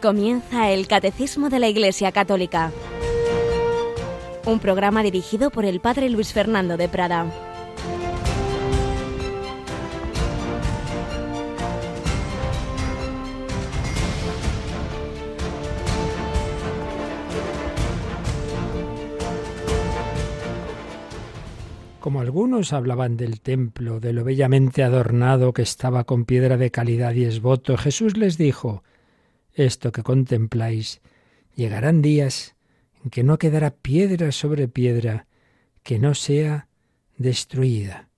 Comienza el Catecismo de la Iglesia Católica, un programa dirigido por el Padre Luis Fernando de Prada. Como algunos hablaban del templo, de lo bellamente adornado que estaba con piedra de calidad y esvoto, Jesús les dijo, esto que contempláis, llegarán días en que no quedará piedra sobre piedra que no sea destruida.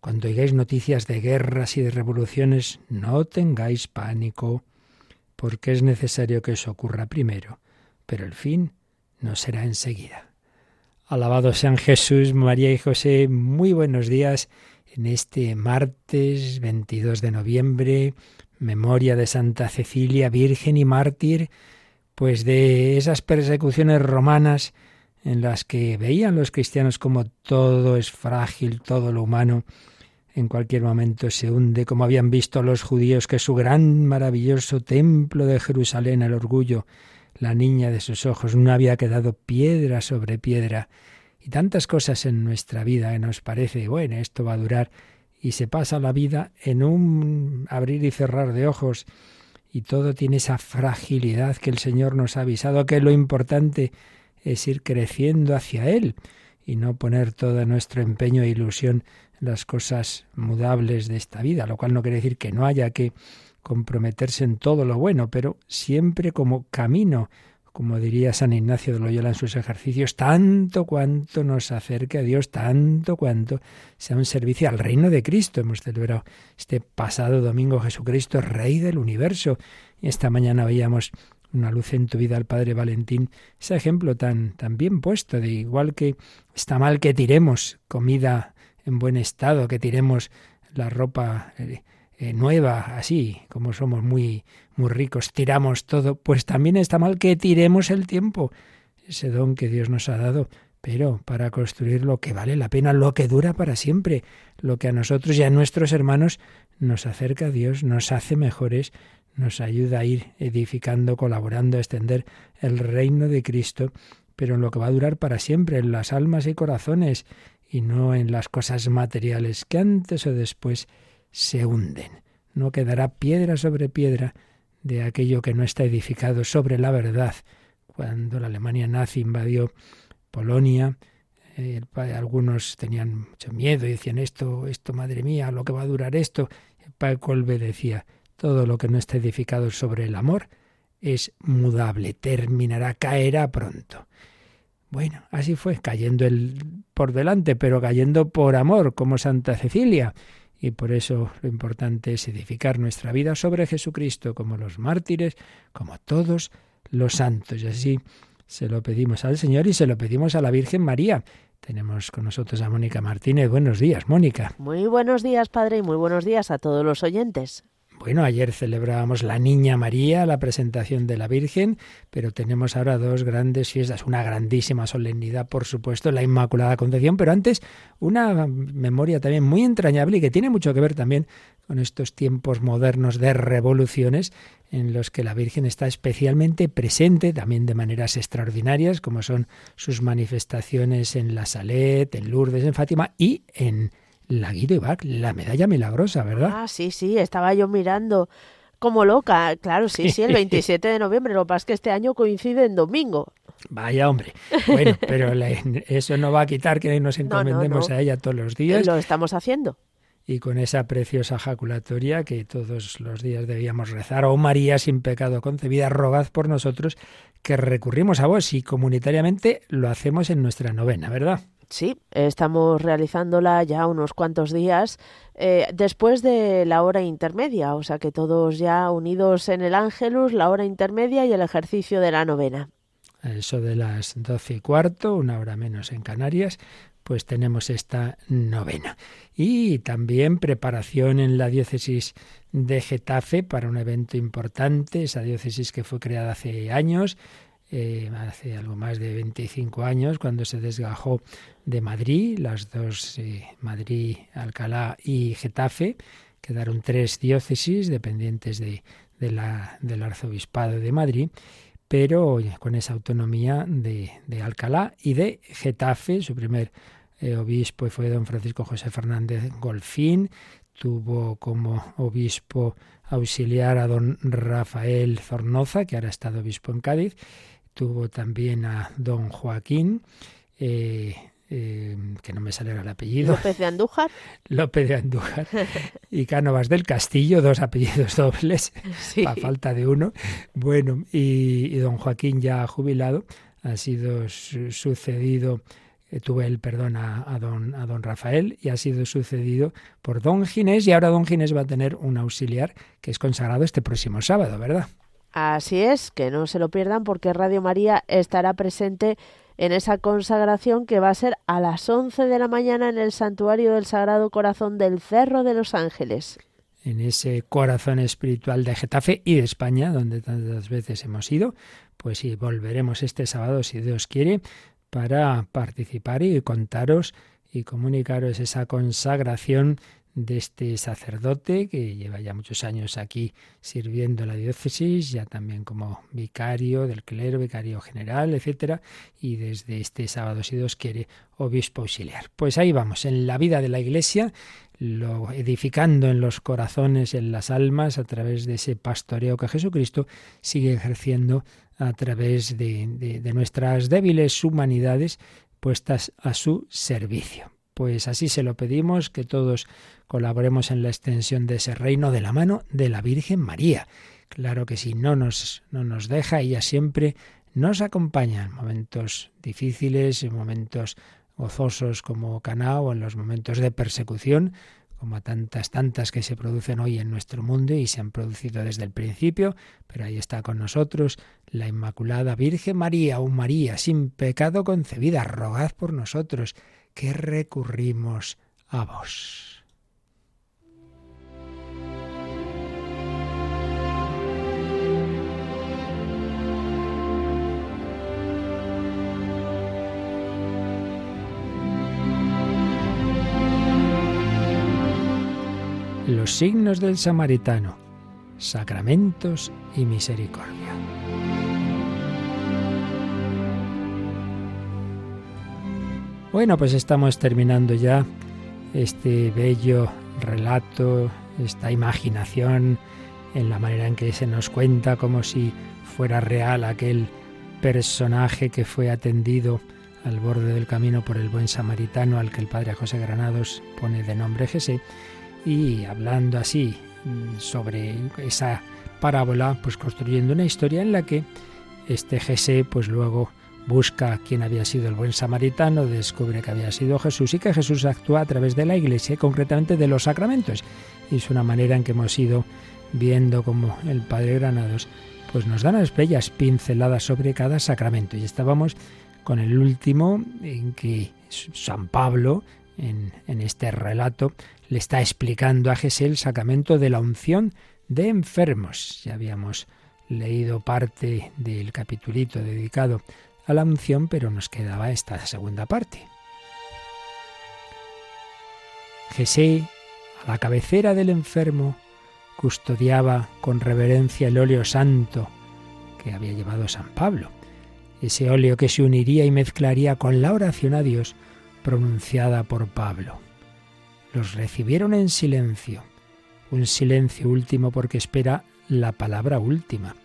Cuando oigáis noticias de guerras y de revoluciones, no tengáis pánico, porque es necesario que eso ocurra primero, pero el fin no será enseguida. Alabado sean Jesús, María y José, muy buenos días en este martes 22 de noviembre, memoria de Santa Cecilia, Virgen y mártir, pues de esas persecuciones romanas en las que veían los cristianos como todo es frágil, todo lo humano en cualquier momento se hunde, como habían visto los judíos que su gran maravilloso templo de Jerusalén, el orgullo, la niña de sus ojos, no había quedado piedra sobre piedra, y tantas cosas en nuestra vida que nos parece, bueno, esto va a durar y se pasa la vida en un abrir y cerrar de ojos y todo tiene esa fragilidad que el Señor nos ha avisado que lo importante es ir creciendo hacia Él y no poner todo nuestro empeño e ilusión en las cosas mudables de esta vida, lo cual no quiere decir que no haya que comprometerse en todo lo bueno, pero siempre como camino como diría San Ignacio de Loyola en sus ejercicios, tanto cuanto nos acerque a Dios, tanto cuanto sea un servicio al reino de Cristo. Hemos celebrado este pasado domingo Jesucristo, Rey del universo. Y esta mañana veíamos una luz en tu vida al Padre Valentín, ese ejemplo tan, tan bien puesto, de igual que está mal que tiremos comida en buen estado, que tiremos la ropa eh, eh, nueva, así como somos muy, muy ricos, tiramos todo, pues también está mal que tiremos el tiempo, ese don que Dios nos ha dado, pero para construir lo que vale la pena, lo que dura para siempre, lo que a nosotros y a nuestros hermanos nos acerca a Dios, nos hace mejores, nos ayuda a ir edificando, colaborando, a extender el reino de Cristo, pero en lo que va a durar para siempre, en las almas y corazones, y no en las cosas materiales que antes o después se hunden. No quedará piedra sobre piedra de aquello que no está edificado sobre la verdad. Cuando la Alemania nazi invadió Polonia, eh, algunos tenían mucho miedo y decían esto, esto, madre mía, lo que va a durar esto. El padre Colbe decía, todo lo que no está edificado sobre el amor es mudable, terminará, caerá pronto. Bueno, así fue, cayendo el por delante, pero cayendo por amor, como Santa Cecilia y por eso lo importante es edificar nuestra vida sobre Jesucristo como los mártires, como todos los santos. Y así se lo pedimos al Señor y se lo pedimos a la Virgen María. Tenemos con nosotros a Mónica Martínez. Buenos días, Mónica. Muy buenos días, Padre, y muy buenos días a todos los oyentes. Bueno, ayer celebrábamos la Niña María, la presentación de la Virgen, pero tenemos ahora dos grandes fiestas, una grandísima solemnidad, por supuesto, la Inmaculada Concepción, pero antes una memoria también muy entrañable y que tiene mucho que ver también con estos tiempos modernos de revoluciones en los que la Virgen está especialmente presente, también de maneras extraordinarias, como son sus manifestaciones en la Salet, en Lourdes, en Fátima y en la Guido la medalla milagrosa, ¿verdad? Ah, sí, sí, estaba yo mirando como loca. Claro, sí, sí, el 27 de noviembre. Lo que pasa es que este año coincide en domingo. Vaya hombre. Bueno, pero eso no va a quitar que nos encomendemos a ella todos los días. Lo estamos haciendo. Y con esa preciosa jaculatoria que todos los días debíamos rezar, oh María sin pecado concebida, rogad por nosotros que recurrimos a vos y comunitariamente lo hacemos en nuestra novena, ¿verdad? Sí, estamos realizándola ya unos cuantos días eh, después de la hora intermedia, o sea que todos ya unidos en el Ángelus, la hora intermedia y el ejercicio de la novena. Eso de las doce y cuarto, una hora menos en Canarias, pues tenemos esta novena. Y también preparación en la diócesis de Getafe para un evento importante, esa diócesis que fue creada hace años, eh, hace algo más de 25 años, cuando se desgajó de Madrid, las dos, eh, Madrid, Alcalá y Getafe, quedaron tres diócesis dependientes de, de la, del arzobispado de Madrid, pero con esa autonomía de, de Alcalá y de Getafe, su primer eh, obispo fue don Francisco José Fernández Golfín, tuvo como obispo auxiliar a don Rafael Zornoza, que ahora ha estado obispo en Cádiz, tuvo también a don Joaquín, eh, eh, que no me sale el apellido. López de Andújar. López de Andújar. Y Cánovas del Castillo, dos apellidos dobles, a falta de uno. Bueno, y, y, don Joaquín ya jubilado, ha sido sucedido eh, tuve el perdón a, don, a don Rafael y ha sido sucedido por don Ginés y ahora don Ginés va a tener un auxiliar que es consagrado este próximo sábado, ¿verdad? Así es, que no se lo pierdan porque Radio María estará presente en esa consagración que va a ser a las 11 de la mañana en el Santuario del Sagrado Corazón del Cerro de los Ángeles. En ese corazón espiritual de Getafe y de España, donde tantas veces hemos ido, pues sí, volveremos este sábado, si Dios quiere, para participar y contaros y comunicaros esa consagración de este sacerdote que lleva ya muchos años aquí sirviendo la diócesis, ya también como vicario del clero, vicario general, etcétera, y desde este sábado, si Dios quiere, obispo auxiliar. Pues ahí vamos, en la vida de la Iglesia, lo edificando en los corazones, en las almas, a través de ese pastoreo que Jesucristo sigue ejerciendo a través de, de, nuestras débiles humanidades puestas a su servicio. Pues así se lo pedimos, que todos colaboremos en la extensión de ese reino de la mano de la Virgen María. Claro que si no nos, no nos deja, ella siempre nos acompaña en momentos difíciles, en momentos gozosos como Caná o en los momentos de persecución, como tantas, tantas que se producen hoy en nuestro mundo y se han producido desde el principio, pero ahí está con nosotros la Inmaculada Virgen María, o María sin pecado concebida, rogad por nosotros, que recurrimos a vos. los signos del samaritano, sacramentos y misericordia. Bueno, pues estamos terminando ya este bello relato, esta imaginación en la manera en que se nos cuenta como si fuera real aquel personaje que fue atendido al borde del camino por el buen samaritano al que el padre José Granados pone de nombre Jesé y hablando así mm, sobre esa parábola, pues construyendo una historia en la que este Jesé pues luego busca quién había sido el buen samaritano, descubre que había sido Jesús y que Jesús actúa a través de la iglesia, concretamente de los sacramentos. Y es una manera en que hemos ido viendo como el Padre Granados pues nos da unas bellas pinceladas sobre cada sacramento. Y estábamos con el último en que San Pablo, en, en este relato, le está explicando a Jesús el sacramento de la unción de enfermos. Ya habíamos leído parte del capitulito dedicado a la unción, pero nos quedaba esta segunda parte. Jesé, a la cabecera del enfermo, custodiaba con reverencia el óleo santo que había llevado San Pablo, ese óleo que se uniría y mezclaría con la oración a Dios pronunciada por Pablo los recibieron en silencio, un silencio último porque espera la palabra última.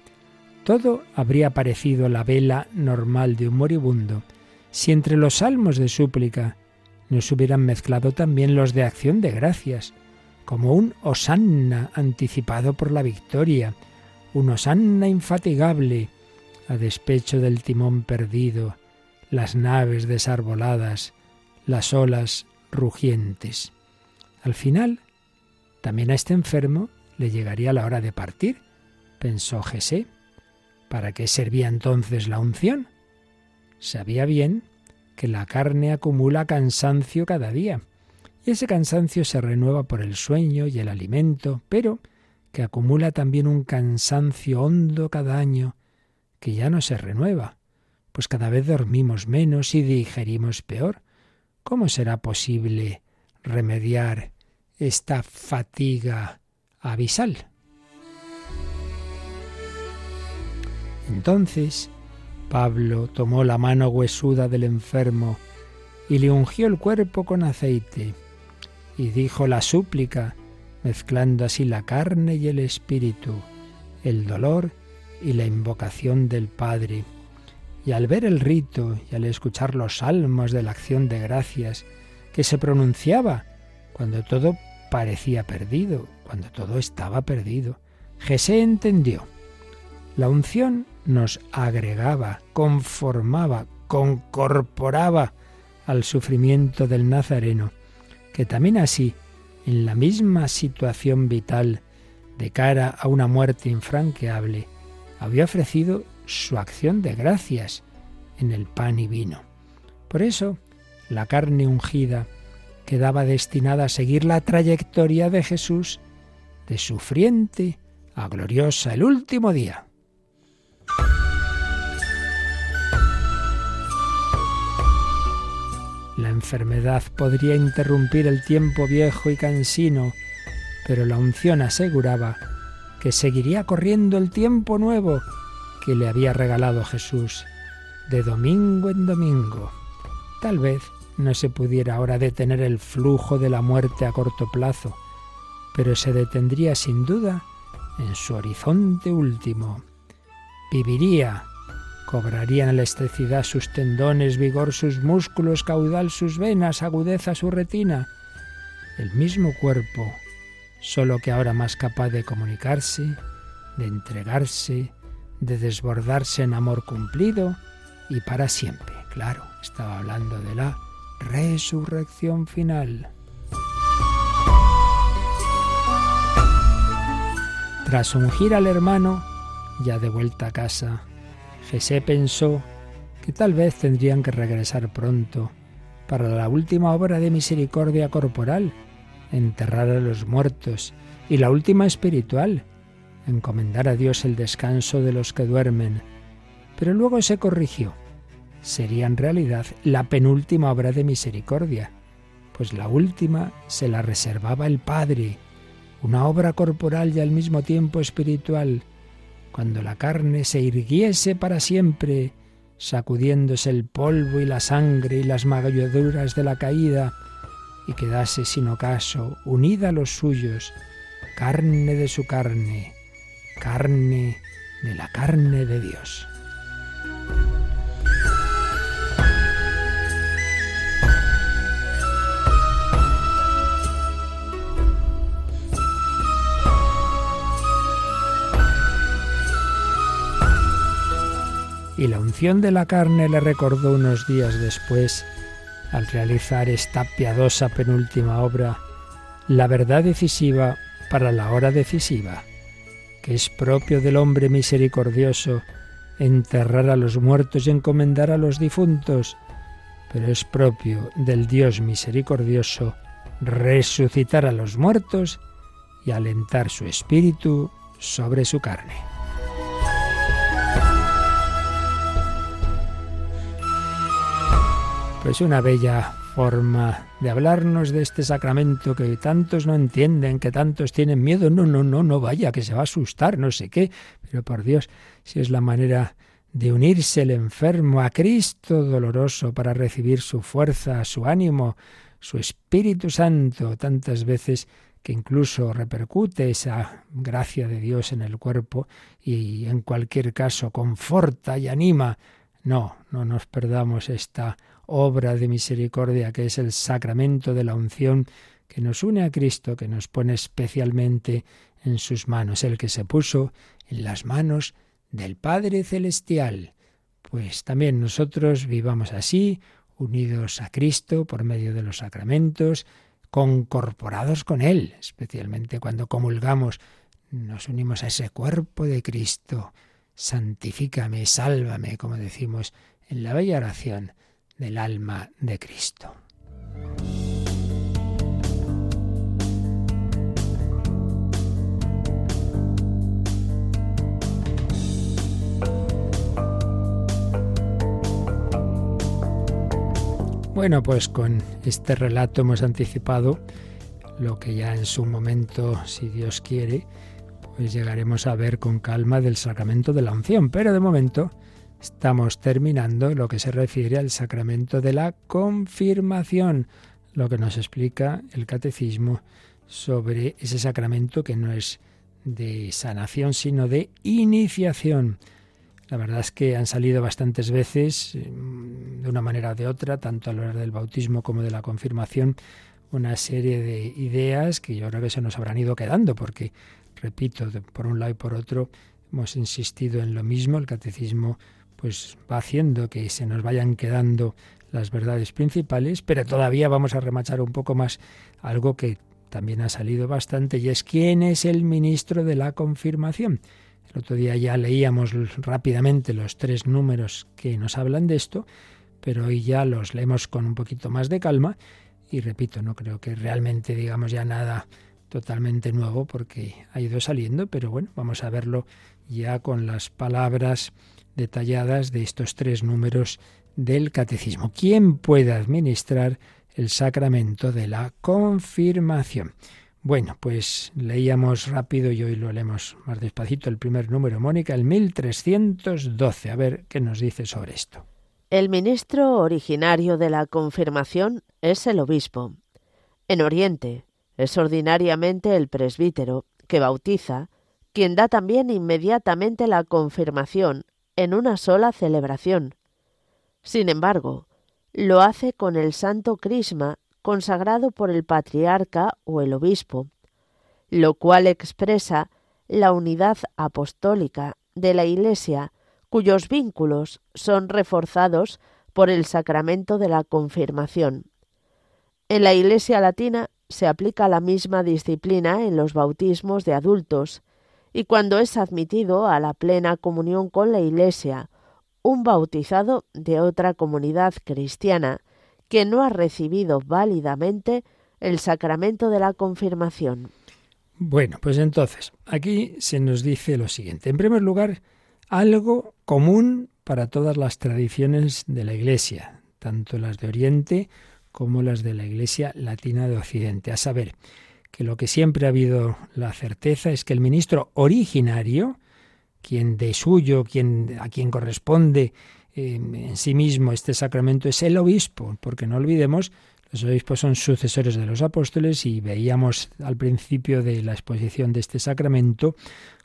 Todo habría parecido la vela normal de un moribundo si entre los salmos de súplica nos hubieran mezclado también los de acción de gracias, como un hosanna anticipado por la victoria, un hosanna infatigable a despecho del timón perdido, las naves desarboladas, las olas rugientes. Al final, también a este enfermo le llegaría la hora de partir, pensó Jesé. ¿Para qué servía entonces la unción? Sabía bien que la carne acumula cansancio cada día, y ese cansancio se renueva por el sueño y el alimento, pero que acumula también un cansancio hondo cada año, que ya no se renueva, pues cada vez dormimos menos y digerimos peor. ¿Cómo será posible remediar esta fatiga abisal. Entonces Pablo tomó la mano huesuda del enfermo y le ungió el cuerpo con aceite y dijo la súplica, mezclando así la carne y el espíritu, el dolor y la invocación del Padre. Y al ver el rito y al escuchar los salmos de la acción de gracias que se pronunciaba cuando todo parecía perdido, cuando todo estaba perdido, Jesé entendió. La unción nos agregaba, conformaba, concorporaba al sufrimiento del Nazareno, que también así, en la misma situación vital, de cara a una muerte infranqueable, había ofrecido su acción de gracias en el pan y vino. Por eso, la carne ungida quedaba destinada a seguir la trayectoria de Jesús de sufriente a gloriosa el último día. La enfermedad podría interrumpir el tiempo viejo y cansino, pero la unción aseguraba que seguiría corriendo el tiempo nuevo que le había regalado Jesús, de domingo en domingo. Tal vez no se pudiera ahora detener el flujo de la muerte a corto plazo, pero se detendría sin duda en su horizonte último. Viviría, cobrarían elasticidad sus tendones, vigor sus músculos, caudal sus venas, agudeza su retina. El mismo cuerpo, solo que ahora más capaz de comunicarse, de entregarse, de desbordarse en amor cumplido y para siempre. Claro, estaba hablando de la resurrección final. Tras ungir al hermano, ya de vuelta a casa, Jesé pensó que tal vez tendrían que regresar pronto para la última obra de misericordia corporal, enterrar a los muertos, y la última espiritual, encomendar a Dios el descanso de los que duermen. Pero luego se corrigió. Sería en realidad la penúltima obra de misericordia, pues la última se la reservaba el Padre, una obra corporal y al mismo tiempo espiritual, cuando la carne se irguiese para siempre, sacudiéndose el polvo y la sangre y las magulladuras de la caída, y quedase sin ocaso, unida a los suyos, carne de su carne, carne de la carne de Dios. Y la unción de la carne le recordó unos días después, al realizar esta piadosa penúltima obra, la verdad decisiva para la hora decisiva, que es propio del hombre misericordioso enterrar a los muertos y encomendar a los difuntos, pero es propio del Dios misericordioso resucitar a los muertos y alentar su espíritu sobre su carne. Es una bella forma de hablarnos de este sacramento que tantos no entienden, que tantos tienen miedo. No, no, no, no vaya, que se va a asustar, no sé qué. Pero por Dios, si es la manera de unirse el enfermo a Cristo doloroso para recibir su fuerza, su ánimo, su Espíritu Santo, tantas veces que incluso repercute esa gracia de Dios en el cuerpo y en cualquier caso conforta y anima. No, no nos perdamos esta obra de misericordia que es el sacramento de la unción que nos une a Cristo, que nos pone especialmente en sus manos, el que se puso en las manos del Padre Celestial. Pues también nosotros vivamos así, unidos a Cristo por medio de los sacramentos, concorporados con Él, especialmente cuando comulgamos, nos unimos a ese cuerpo de Cristo. Santifícame, sálvame, como decimos en la bella oración del alma de Cristo. Bueno, pues con este relato hemos anticipado lo que ya en su momento, si Dios quiere, pues llegaremos a ver con calma del sacramento de la unción. Pero de momento estamos terminando lo que se refiere al sacramento de la confirmación, lo que nos explica el catecismo sobre ese sacramento que no es de sanación, sino de iniciación. La verdad es que han salido bastantes veces, mm, de una manera o de otra, tanto a lo largo del bautismo como de la confirmación, una serie de ideas que yo creo que se nos habrán ido quedando, porque, repito, por un lado y por otro, hemos insistido en lo mismo, el catecismo pues va haciendo que se nos vayan quedando las verdades principales, pero todavía vamos a remachar un poco más algo que también ha salido bastante y es quién es el ministro de la confirmación. El otro día ya leíamos rápidamente los tres números que nos hablan de esto, pero hoy ya los leemos con un poquito más de calma y repito, no creo que realmente digamos ya nada totalmente nuevo porque ha ido saliendo, pero bueno, vamos a verlo ya con las palabras detalladas de estos tres números del catecismo. ¿Quién puede administrar el sacramento de la confirmación? Bueno, pues leíamos rápido y hoy lo leemos más despacito el primer número, Mónica, el 1312. A ver qué nos dice sobre esto. El ministro originario de la confirmación es el obispo. En Oriente es ordinariamente el presbítero, que bautiza, quien da también inmediatamente la confirmación en una sola celebración. Sin embargo, lo hace con el santo crisma consagrado por el patriarca o el obispo, lo cual expresa la unidad apostólica de la Iglesia, cuyos vínculos son reforzados por el sacramento de la confirmación. En la Iglesia latina se aplica la misma disciplina en los bautismos de adultos, y cuando es admitido a la plena comunión con la Iglesia un bautizado de otra comunidad cristiana que no ha recibido válidamente el sacramento de la confirmación. Bueno, pues entonces, aquí se nos dice lo siguiente. En primer lugar, algo común para todas las tradiciones de la Iglesia, tanto las de Oriente como las de la Iglesia Latina de Occidente, a saber, que lo que siempre ha habido la certeza es que el ministro originario, quien de suyo, quien, a quien corresponde eh, en sí mismo este sacramento, es el obispo, porque no olvidemos, los obispos son sucesores de los apóstoles y veíamos al principio de la exposición de este sacramento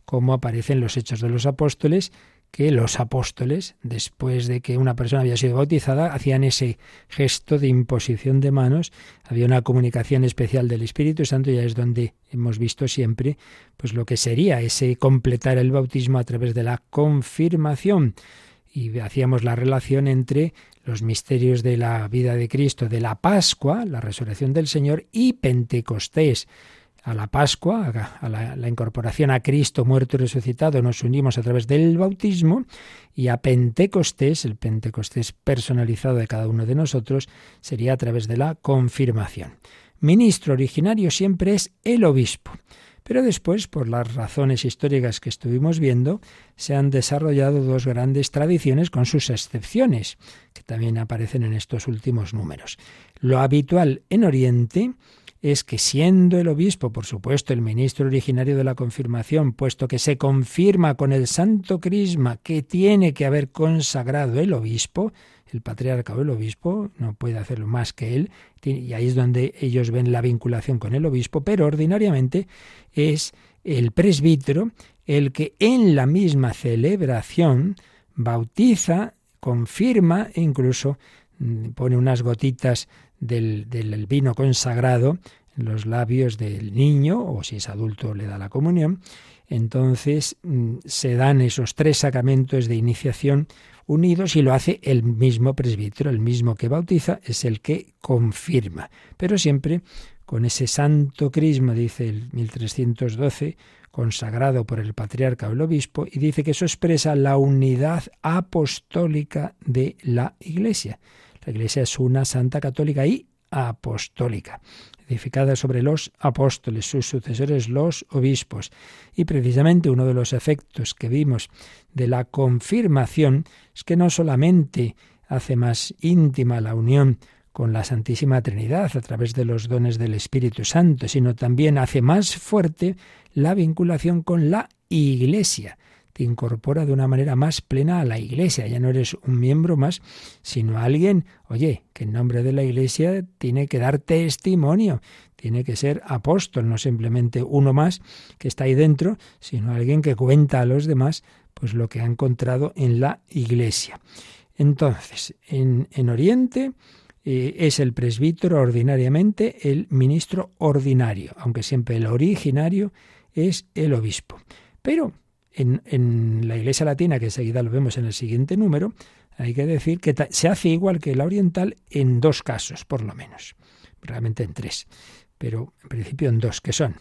cómo aparecen los hechos de los apóstoles que los apóstoles, después de que una persona había sido bautizada, hacían ese gesto de imposición de manos, había una comunicación especial del Espíritu Santo, ya es donde hemos visto siempre pues lo que sería ese completar el bautismo a través de la confirmación. Y hacíamos la relación entre los misterios de la vida de Cristo, de la Pascua, la resurrección del Señor, y Pentecostés a la Pascua, a la, incorporación a Cristo muerto y resucitado, nos unimos a través del bautismo y a Pentecostés, el Pentecostés personalizado de cada uno de nosotros, sería a través de la confirmación. Ministro originario siempre es el obispo. Pero después, por las razones históricas que estuvimos viendo, se han desarrollado dos grandes tradiciones con sus excepciones, que también aparecen en estos últimos números. Lo habitual en Oriente es que siendo el obispo, por supuesto, el ministro originario de la confirmación, puesto que se confirma con el santo crisma que tiene que haber consagrado el obispo, el patriarca o el obispo no puede hacerlo más que él, y ahí es donde ellos ven la vinculación con el obispo, pero ordinariamente es el presbítero el que en la misma celebración bautiza, confirma e incluso mm, pone unas gotitas del, del vino consagrado en los labios del niño, o si es adulto le da la comunión, entonces mm, se dan esos tres sacramentos de iniciación unidos y lo hace el mismo presbítero, el mismo que bautiza, es el que confirma. Pero siempre con ese santo crisma, dice el 1312, consagrado por el patriarca o el obispo, y dice que eso expresa la unidad apostólica de la Iglesia. La Iglesia es una santa católica y apostólica, edificada sobre los apóstoles, sus sucesores los obispos. Y precisamente uno de los efectos que vimos de la confirmación es que no solamente hace más íntima la unión con la Santísima Trinidad a través de los dones del Espíritu Santo, sino también hace más fuerte la vinculación con la Iglesia. Te incorpora de una manera más plena a la Iglesia. Ya no eres un miembro más, sino alguien, oye, que en nombre de la Iglesia tiene que dar testimonio, tiene que ser apóstol, no simplemente uno más que está ahí dentro, sino alguien que cuenta a los demás pues lo que ha encontrado en la Iglesia. Entonces, en, en Oriente, eh, es el presbítero ordinariamente el ministro ordinario, aunque siempre el originario es el obispo. Pero en, la Iglesia Latina, que enseguida lo vemos en el siguiente número, hay que decir que se hace igual que la oriental en dos casos, por lo menos. Realmente en tres, pero en principio en dos, que son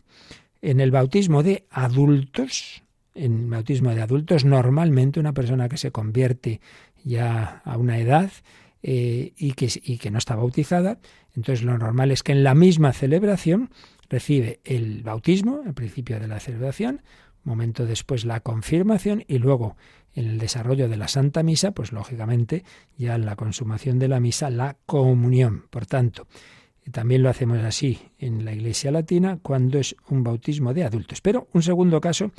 en el bautismo de adultos, en el bautismo de adultos, normalmente una persona que se convierte ya a una edad, eh, y, que, y que no está bautizada, entonces lo normal es que en la misma celebración recibe el bautismo, al principio de la celebración, momento después la confirmación y luego en el desarrollo de la Santa Misa, pues lógicamente ya en la consumación de la misa, la comunión. Por tanto, también lo hacemos así en la Iglesia Latina cuando es un bautismo de adultos. Pero un segundo caso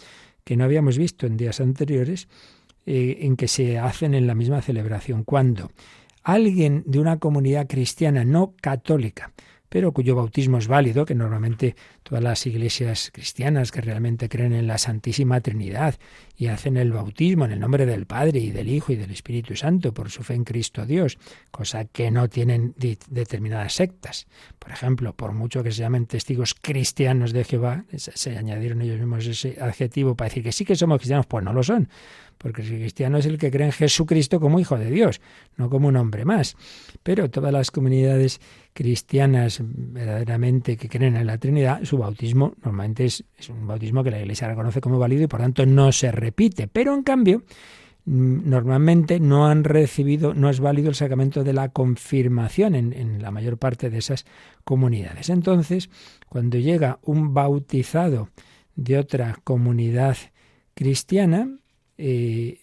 que no habíamos visto en días anteriores, eh, en que se hacen en la misma celebración, cuando alguien de una comunidad cristiana no católica, pero cuyo bautismo es válido, que normalmente todas las iglesias cristianas que realmente creen en la Santísima Trinidad y hacen el bautismo en el nombre del Padre y del Hijo y del Espíritu Santo por su fe en Cristo Dios, cosa que no tienen determinadas sectas. Por ejemplo, por mucho que se llamen testigos cristianos de Jehová, se añadieron ellos mismos ese adjetivo para decir que sí que somos cristianos, pues no lo son porque el cristiano es el que cree en Jesucristo como Hijo de Dios, no como un hombre más. Pero todas las comunidades cristianas verdaderamente que creen en la Trinidad, su bautismo normalmente es, un bautismo que la Iglesia reconoce como válido y por tanto no se repite. Pero en cambio, mm, normalmente no han recibido, no es válido el sacramento de la confirmación en, la mayor parte de esas comunidades. Entonces, cuando llega un bautizado de otra comunidad cristiana, eh,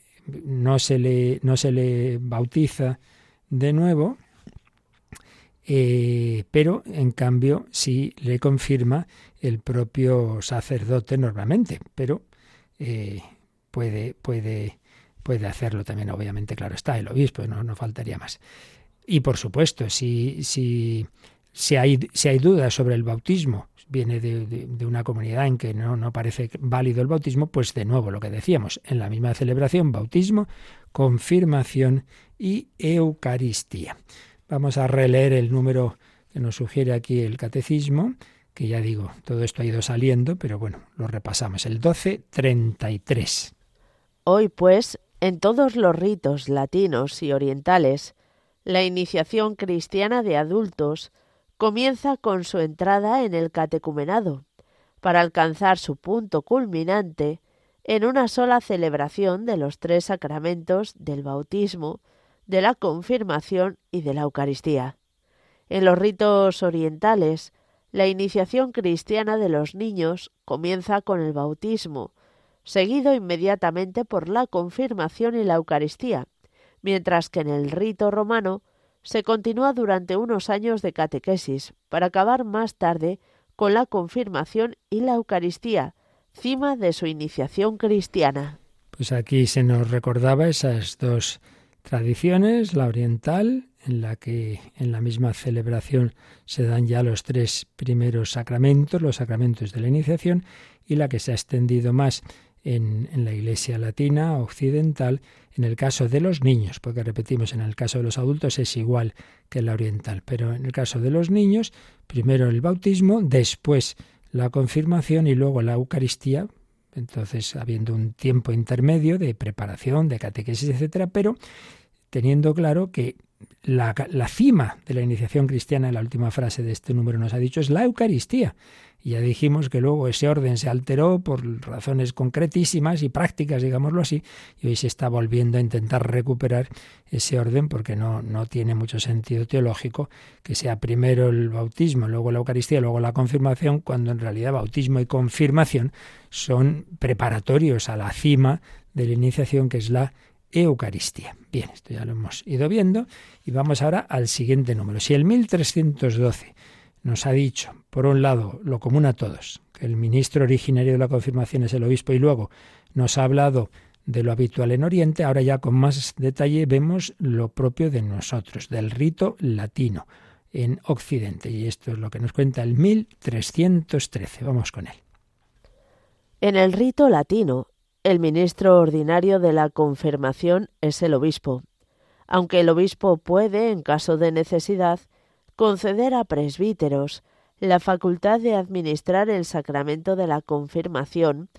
no, se le, no se le bautiza de nuevo, eh, pero en cambio sí le confirma el propio sacerdote normalmente, pero eh, puede, puede, puede hacerlo también, obviamente, claro está, el obispo, no, no faltaría más. Y por supuesto, si, si, si, hay, si hay dudas sobre el bautismo, viene de, una comunidad en que no, no parece válido el bautismo, pues de nuevo lo que decíamos, en la misma celebración, bautismo, confirmación y Eucaristía. Vamos a releer el número que nos sugiere aquí el catecismo, que ya digo, todo esto ha ido saliendo, pero bueno, lo repasamos. El 1233. Hoy, pues, en todos los ritos latinos y orientales, la iniciación cristiana de adultos comienza con su entrada en el catecumenado, para alcanzar su punto culminante en una sola celebración de los tres sacramentos del bautismo, de la confirmación y de la Eucaristía. En los ritos orientales, la iniciación cristiana de los niños comienza con el bautismo, seguido inmediatamente por la confirmación y la Eucaristía, mientras que en el rito romano se continúa durante unos años de catequesis, para acabar más tarde con la confirmación y la Eucaristía, cima de su iniciación cristiana. Pues aquí se nos recordaba esas dos tradiciones, la oriental, en la que en la misma celebración se dan ya los tres primeros sacramentos, los sacramentos de la iniciación, y la que se ha extendido más en, en, la Iglesia latina occidental, en el caso de los niños, porque repetimos, en el caso de los adultos es igual que la oriental, pero en el caso de los niños, primero el bautismo, después la confirmación y luego la Eucaristía, entonces habiendo un tiempo intermedio de preparación, de catequesis, etcétera, pero teniendo claro que la, la cima de la iniciación cristiana, en la última frase de este número nos ha dicho, es la Eucaristía. Y ya dijimos que luego ese orden se alteró por razones concretísimas y prácticas, digámoslo así, y hoy se está volviendo a intentar recuperar ese orden porque no, no tiene mucho sentido teológico que sea primero el bautismo, luego la Eucaristía, luego la confirmación, cuando en realidad bautismo y confirmación son preparatorios a la cima de la iniciación que es la Eucaristía. Bien, esto ya lo hemos ido viendo y vamos ahora al siguiente número. Si el 1312 nos ha dicho, por un lado, lo común a todos, que el ministro originario de la confirmación es el obispo y luego nos ha hablado de lo habitual en Oriente, ahora ya con más detalle vemos lo propio de nosotros, del rito latino en Occidente. Y esto es lo que nos cuenta el 1313. Vamos con él. En el rito latino, el ministro ordinario de la confirmación es el obispo, aunque el obispo puede, en caso de necesidad, conceder a presbíteros la facultad de administrar el sacramento de la confirmación,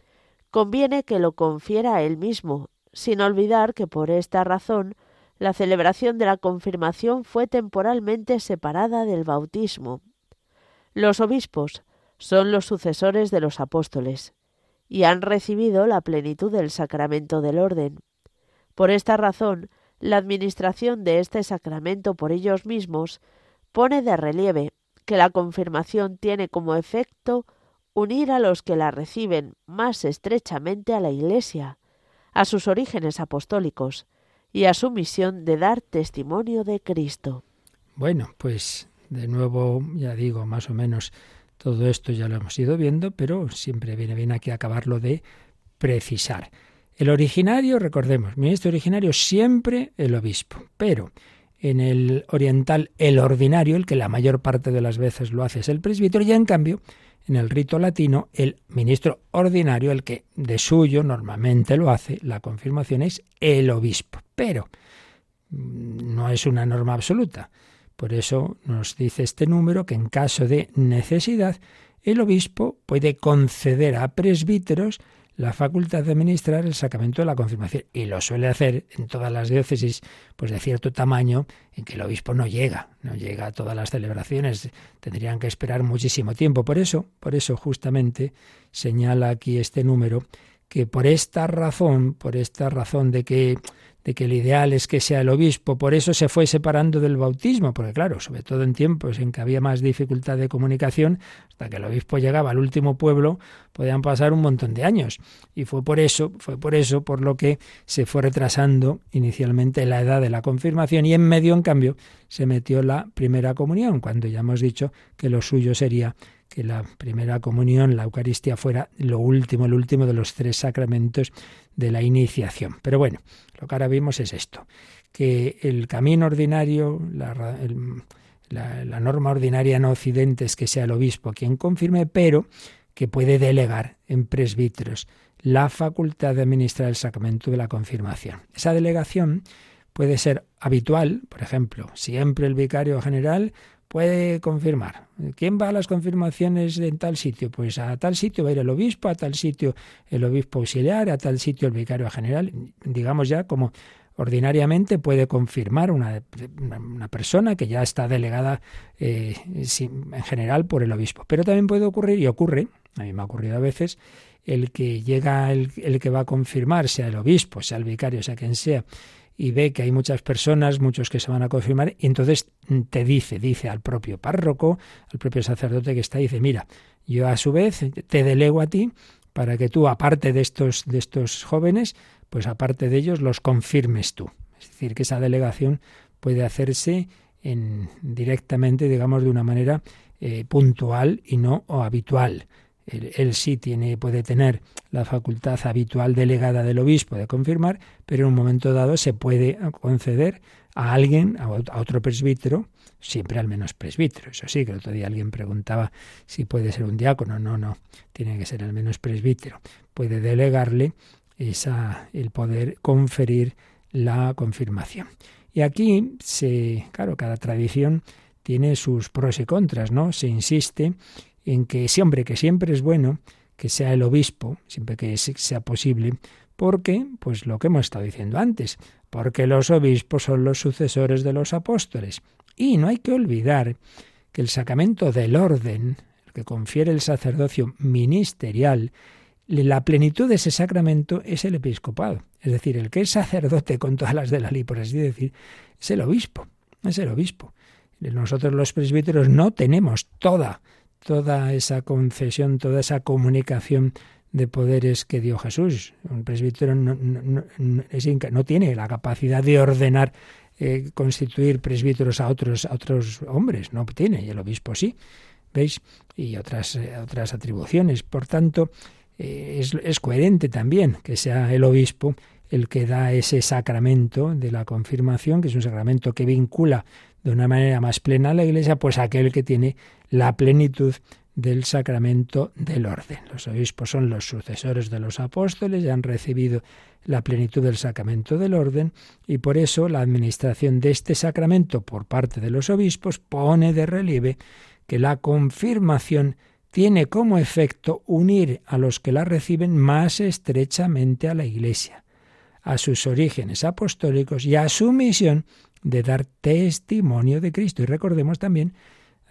conviene que lo confiera él mismo, sin olvidar que por esta razón la celebración de la confirmación fue temporalmente separada del bautismo. Los obispos son los sucesores de los apóstoles y han recibido la plenitud del sacramento del orden. Por esta razón, la administración de este sacramento por ellos mismos pone de relieve que la confirmación tiene como efecto unir a los que la reciben más estrechamente a la Iglesia, a sus orígenes apostólicos y a su misión de dar testimonio de Cristo. Bueno, pues de nuevo, ya digo, más o menos todo esto ya lo hemos ido viendo, pero siempre viene bien aquí acabarlo de precisar. El originario, recordemos, ministro originario siempre el obispo, pero en el oriental el ordinario, el que la mayor parte de las veces lo hace es el presbítero, y en cambio en el rito latino el ministro ordinario, el que de suyo normalmente lo hace, la confirmación es el obispo, pero mm, no es una norma absoluta. Por eso nos dice este número que en caso de necesidad el obispo puede conceder a presbíteros la facultad de administrar el sacramento de la confirmación y lo suele hacer en todas las diócesis pues de cierto tamaño en que el obispo no llega, no llega a todas las celebraciones, tendrían que esperar muchísimo tiempo. Por eso, por eso justamente señala aquí este número que por esta razón, por esta razón de que de que el ideal es que sea el obispo, por eso se fue separando del bautismo, porque claro, sobre todo en tiempos en que había más dificultad de comunicación, hasta que el obispo llegaba al último pueblo, podían pasar un montón de años. Y fue por eso, fue por eso por lo que se fue retrasando inicialmente la edad de la confirmación y en medio, en cambio, se metió la primera comunión, cuando ya hemos dicho que lo suyo sería que la primera comunión, la Eucaristía, fuera lo último, el último de los tres sacramentos de la iniciación. Pero bueno, lo que ahora vimos es esto, que el camino ordinario, la, la, norma ordinaria en Occidente es que sea el obispo quien confirme, pero que puede delegar en presbíteros la facultad de administrar el sacramento de la confirmación. Esa delegación puede ser habitual, por ejemplo, siempre el vicario general puede confirmar. ¿Quién va a las confirmaciones en tal sitio? Pues a tal sitio va a ir el obispo, a tal sitio el obispo auxiliar, a tal sitio el vicario general. Digamos ya como ordinariamente puede confirmar una, una persona que ya está delegada eh, en general por el obispo. Pero también puede ocurrir, y ocurre, a mí me ha ocurrido a veces, el que llega el, el que va a confirmar, sea el obispo, sea el vicario, sea quien sea, y ve que hay muchas personas, muchos que se van a confirmar, y entonces te dice, dice al propio párroco, al propio sacerdote que está, dice, mira, yo a su vez te delego a ti para que tú, aparte de estos, de estos jóvenes, pues aparte de ellos, los confirmes tú. Es decir, que esa delegación puede hacerse en, directamente, digamos, de una manera eh, puntual y no habitual. Él, sí tiene, puede tener la facultad habitual delegada del obispo de confirmar, pero en un momento dado se puede conceder a alguien, a otro presbítero, siempre al menos presbítero. Eso sí, que el otro día alguien preguntaba si puede ser un diácono. No, no, tiene que ser al menos presbítero. Puede delegarle esa, el poder conferir la confirmación. Y aquí se, claro, cada tradición tiene sus pros y contras, ¿no? Se insiste en que siempre, que siempre es bueno que sea el obispo, siempre que sea posible, porque, pues lo que hemos estado diciendo antes, porque los obispos son los sucesores de los apóstoles. Y no hay que olvidar que el sacramento del orden, el que confiere el sacerdocio ministerial, la plenitud de ese sacramento es el episcopado. Es decir, el que es sacerdote con todas las de la ley, por así decir, es el obispo. Es el obispo. Nosotros los presbíteros no tenemos toda toda esa concesión, toda esa comunicación de poderes que dio Jesús. Un presbítero no, tiene la capacidad de ordenar, eh, constituir presbíteros a otros, a otros hombres, no tiene, y el obispo sí, ¿veis? Y otras, eh, otras atribuciones. Por tanto, eh, es coherente también que sea el obispo el que da ese sacramento de la confirmación, que es un sacramento que vincula de una manera más plena a la Iglesia, pues aquel que tiene la plenitud del sacramento del orden. Los obispos son los sucesores de los apóstoles y han recibido la plenitud del sacramento del orden y por eso la administración de este sacramento por parte de los obispos pone de relieve que la confirmación tiene como efecto unir a los que la reciben más estrechamente a la Iglesia, a sus orígenes apostólicos y a su misión de dar testimonio de Cristo. Y recordemos también,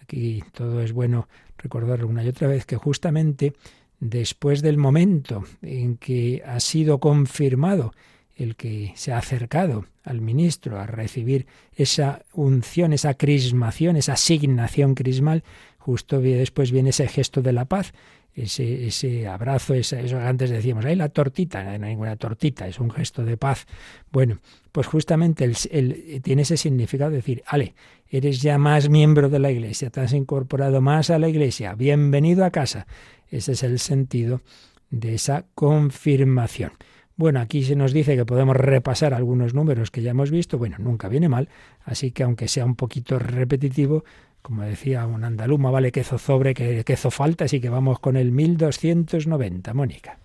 aquí todo es bueno recordarlo una y otra vez, que justamente después del momento en que ha sido confirmado el que se ha acercado al ministro a recibir esa unción, esa crismación, esa asignación crismal, justo después viene ese gesto de la paz, ese, abrazo, eso antes decíamos, hay la tortita, no hay ninguna tortita, es un gesto de paz. Bueno, pues justamente el, tiene ese significado de decir, ale, eres ya más miembro de la iglesia, te has incorporado más a la iglesia, bienvenido a casa. Ese es el sentido de esa confirmación. Bueno, aquí se nos dice que podemos repasar algunos números que ya hemos visto. Bueno, nunca viene mal, así que aunque sea un poquito repetitivo, como decía un andaluma, vale que zozobre, que, que falta, así que vamos con el 1290, Mónica.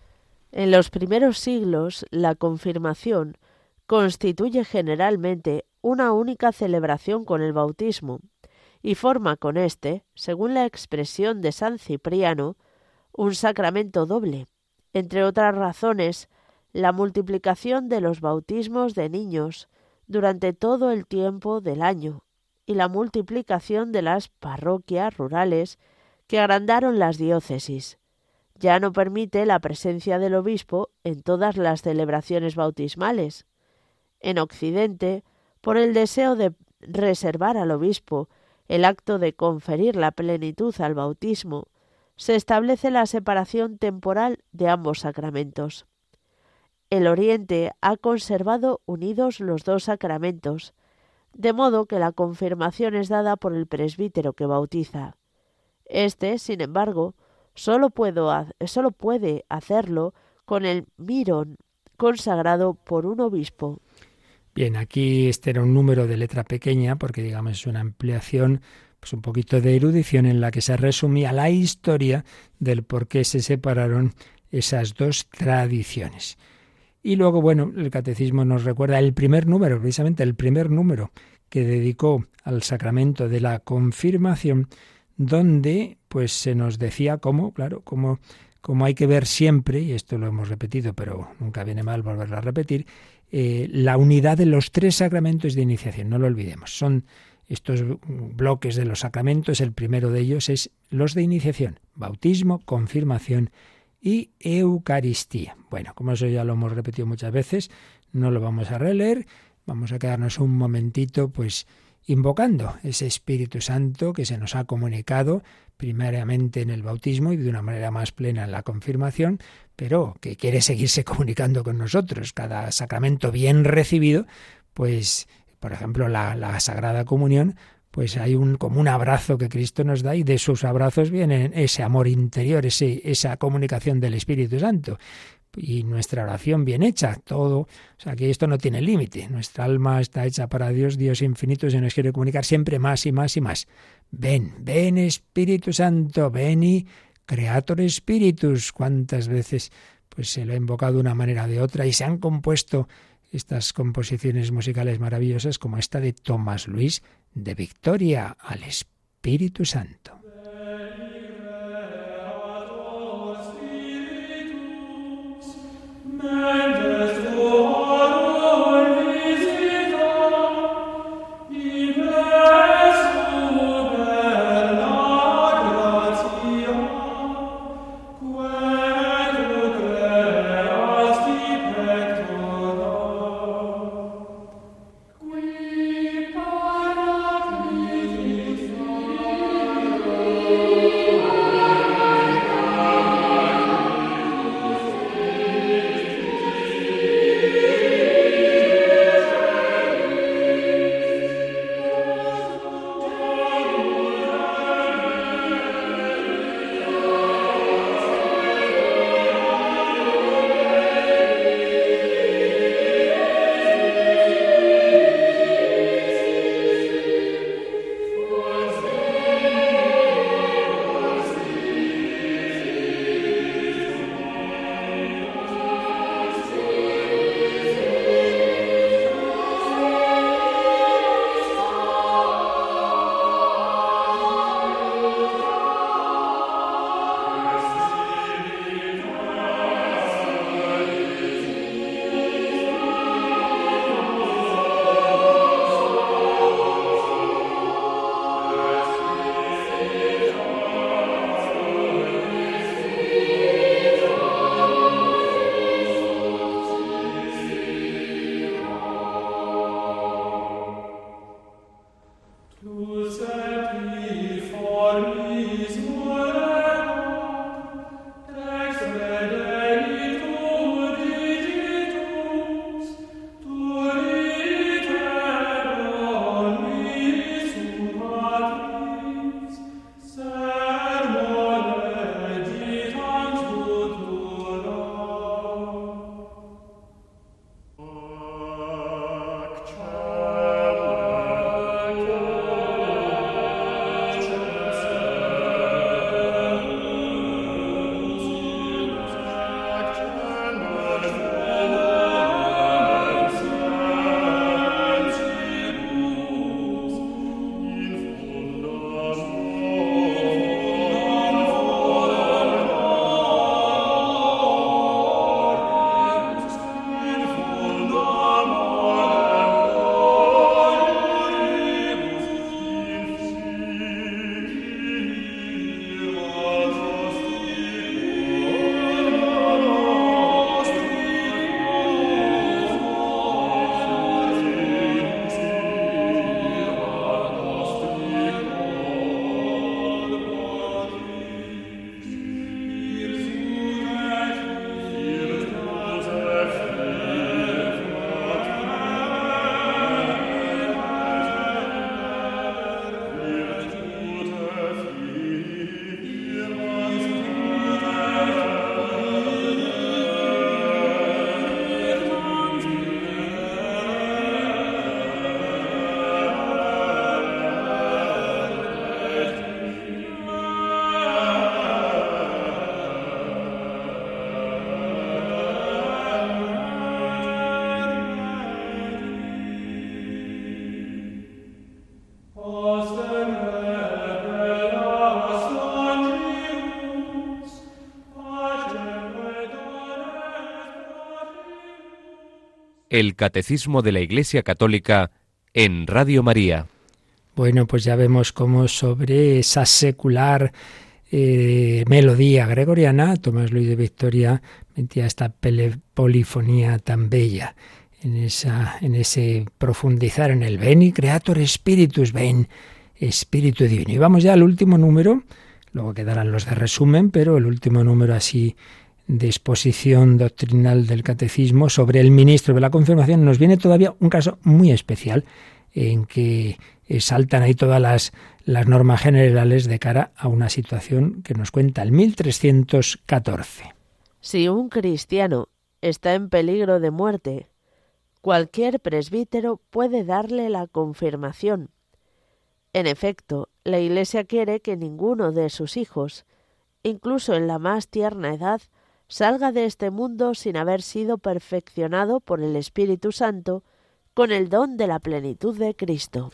En los primeros siglos, la confirmación constituye generalmente una única celebración con el bautismo y forma con éste, según la expresión de San Cipriano, un sacramento doble, entre otras razones, la multiplicación de los bautismos de niños durante todo el tiempo del año y la multiplicación de las parroquias rurales que agrandaron las diócesis. Ya no permite la presencia del obispo en todas las celebraciones bautismales. En Occidente, por el deseo de reservar al obispo el acto de conferir la plenitud al bautismo, se establece la separación temporal de ambos sacramentos. El Oriente ha conservado unidos los dos sacramentos, de modo que la confirmación es dada por el presbítero que bautiza. Este, sin embargo, solo, solo puede hacerlo con el mirón consagrado por un obispo. Bien, aquí este era un número de letra pequeña porque digamos es una ampliación, pues un poquito de erudición en la que se resumía la historia del por qué se separaron esas dos tradiciones. Y luego, bueno, el catecismo nos recuerda el primer número, precisamente el primer número que dedicó al sacramento de la confirmación, donde pues se nos decía cómo, claro, cómo, cómo hay que ver siempre, y esto lo hemos repetido, pero nunca viene mal volverlo a repetir, eh, la unidad de los tres sacramentos de iniciación, no lo olvidemos. Son estos bloques de los sacramentos, el primero de ellos es los de iniciación, bautismo, confirmación y Eucaristía. Bueno, como eso ya lo hemos repetido muchas veces, no lo vamos a releer, vamos a quedarnos un momentito pues invocando ese Espíritu Santo que se nos ha comunicado primeramente en el bautismo y de una manera más plena en la confirmación, pero que quiere seguirse comunicando con nosotros. Cada sacramento bien recibido, pues, por ejemplo, la, la Sagrada Comunión, pues hay un como un abrazo que Cristo nos da y de sus abrazos viene ese amor interior, ese, esa comunicación del Espíritu Santo. Y nuestra oración bien hecha, todo, o sea que esto no tiene límite, nuestra alma está hecha para Dios, Dios infinito se nos quiere comunicar siempre más y más y más. Ven, ven Espíritu Santo, ven y Creator Spiritus, cuántas veces pues se lo ha invocado de una manera o de otra y se han compuesto estas composiciones musicales maravillosas como esta de Tomás Luis de victoria al Espíritu Santo. El Catecismo de la Iglesia Católica en Radio María. Bueno, pues ya vemos cómo sobre esa secular eh, melodía gregoriana, Tomás Luis de Victoria metía esta polifonía tan bella en, esa, en ese profundizar en el Ven y Creator Spiritus, ven, Espíritu Divino. Y vamos ya al último número, luego quedarán los de resumen, pero el último número así de exposición doctrinal del catecismo sobre el ministro de la confirmación nos viene todavía un caso muy especial en que saltan ahí todas las, las normas generales de cara a una situación que nos cuenta el 1314. Si un cristiano está en peligro de muerte, cualquier presbítero puede darle la confirmación. En efecto, la Iglesia quiere que ninguno de sus hijos, incluso en la más tierna edad, salga de este mundo sin haber sido perfeccionado por el Espíritu Santo con el don de la plenitud de Cristo.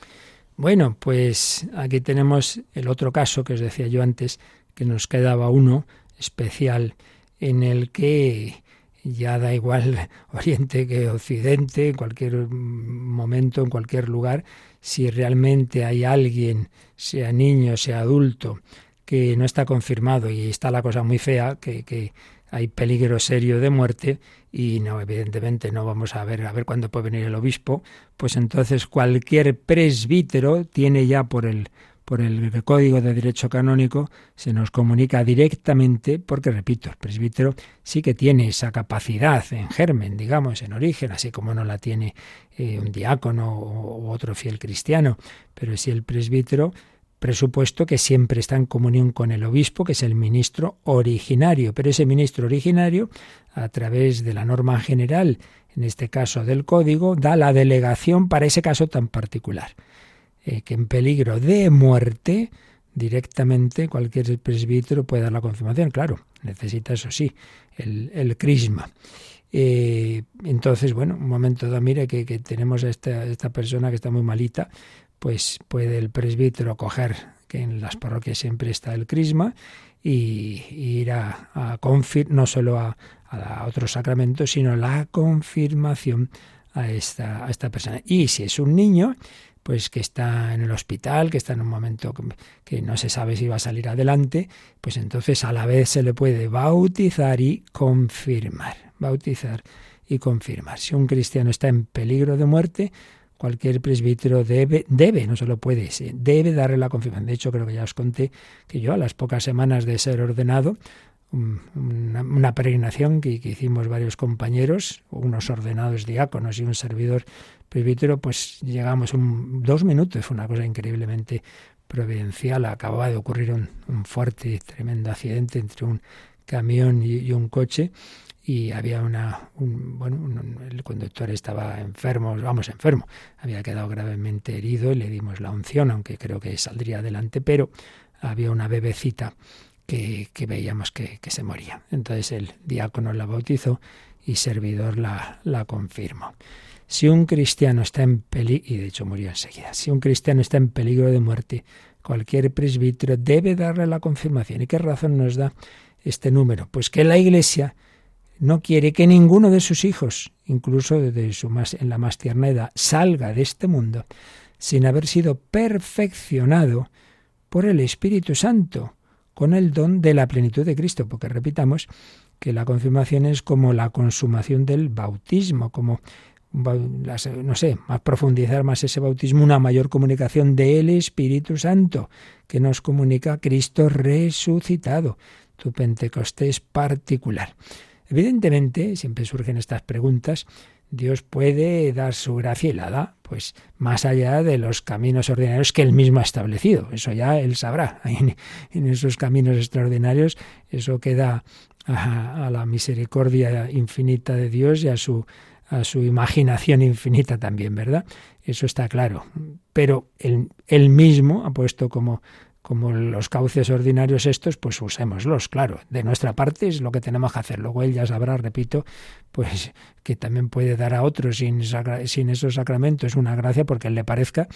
Bueno, pues aquí tenemos el otro caso que os decía yo antes, que nos quedaba uno especial en el que ya da igual Oriente que Occidente, en cualquier momento, en cualquier lugar, si realmente hay alguien, sea niño, sea adulto, que no está confirmado y está la cosa muy fea, que, que hay peligro serio de muerte y no, evidentemente no vamos a ver a ver cuándo puede venir el obispo, pues entonces cualquier presbítero tiene ya por el por el Código de Derecho Canónico se nos comunica directamente, porque repito, el presbítero sí que tiene esa capacidad en germen, digamos, en origen, así como no la tiene eh, un diácono u otro fiel cristiano, pero si el presbítero presupuesto que siempre está en comunión con el obispo, que es el ministro originario, pero ese ministro originario, a través de la norma general, en este caso del código, da la delegación para ese caso tan particular, eh, que en peligro de muerte, directamente cualquier presbítero puede dar la confirmación, claro, necesita eso sí, el, crisma. Eh, entonces, bueno, un momento da, mire que, tenemos a esta, esta persona que está muy malita, pues puede el presbítero coger, que en las parroquias siempre está el crisma, y, ir a, a no solo a, a, otros sacramentos, sino la confirmación a esta, a esta persona. Y si es un niño, pues que está en el hospital, que está en un momento que, no se sabe si va a salir adelante, pues entonces a la vez se le puede bautizar y confirmar. Bautizar y confirmar. Si un cristiano está en peligro de muerte, cualquier presbítero debe, debe, no solo puede, debe darle la confirmación. De hecho, creo que ya os conté que yo a las pocas semanas de ser ordenado, una, peregrinación que, hicimos varios compañeros, unos ordenados diáconos y un servidor presbítero, pues llegamos un, dos minutos, fue una cosa increíblemente providencial. Acababa de ocurrir un, fuerte y tremendo accidente entre un camión y un coche y había una, un, bueno, el conductor estaba enfermo, vamos, enfermo, había quedado gravemente herido y le dimos la unción, aunque creo que saldría adelante, pero había una bebecita que, que veíamos que, que, se moría. Entonces el diácono la bautizó y servidor la, la confirmó. Si un cristiano está en peligro, y de hecho murió enseguida, si un cristiano está en peligro de muerte, cualquier presbítero debe darle la confirmación. ¿Y qué razón nos da este número? Pues que la Iglesia no quiere que ninguno de sus hijos, incluso desde su más, en la más tierna edad, salga de este mundo sin haber sido perfeccionado por el Espíritu Santo, con el don de la plenitud de Cristo, porque repitamos que la confirmación es como la consumación del bautismo, como no sé, más profundizar más ese bautismo, una mayor comunicación del Espíritu Santo, que nos comunica Cristo resucitado, tu Pentecostés particular. Evidentemente, siempre surgen estas preguntas, Dios puede dar su gracia y la da, pues más allá de los caminos ordinarios que Él mismo ha establecido. Eso ya Él sabrá. En, esos caminos extraordinarios, eso queda a, la misericordia infinita de Dios y a su, a su imaginación infinita también, ¿verdad? Eso está claro. Pero él, él mismo ha puesto como como los cauces ordinarios estos, pues usémoslos, claro. De nuestra parte es lo que tenemos que hacer. Luego él ya sabrá, repito, pues que también puede dar a otros sin, sin esos sacramentos una gracia porque él le parezca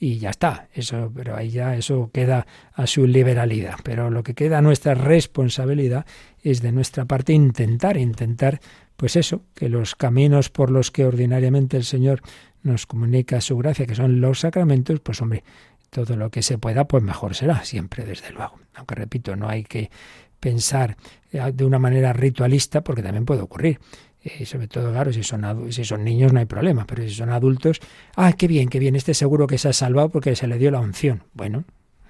y ya está. Eso, pero ahí ya eso queda a su liberalidad. Pero lo que queda a nuestra responsabilidad es de nuestra parte intentar, intentar pues eso, que los caminos por los que ordinariamente el Señor nos comunica su gracia, que son los sacramentos, pues hombre, todo lo que se pueda, pues mejor será, siempre, desde luego. Aunque repito, no hay que pensar eh, de una manera ritualista, porque también puede ocurrir. Eh, sobre todo, claro, si son, si son niños no hay problema, pero si son adultos, ah, qué bien, qué bien, este seguro que se ha salvado porque se le dio la unción. Bueno,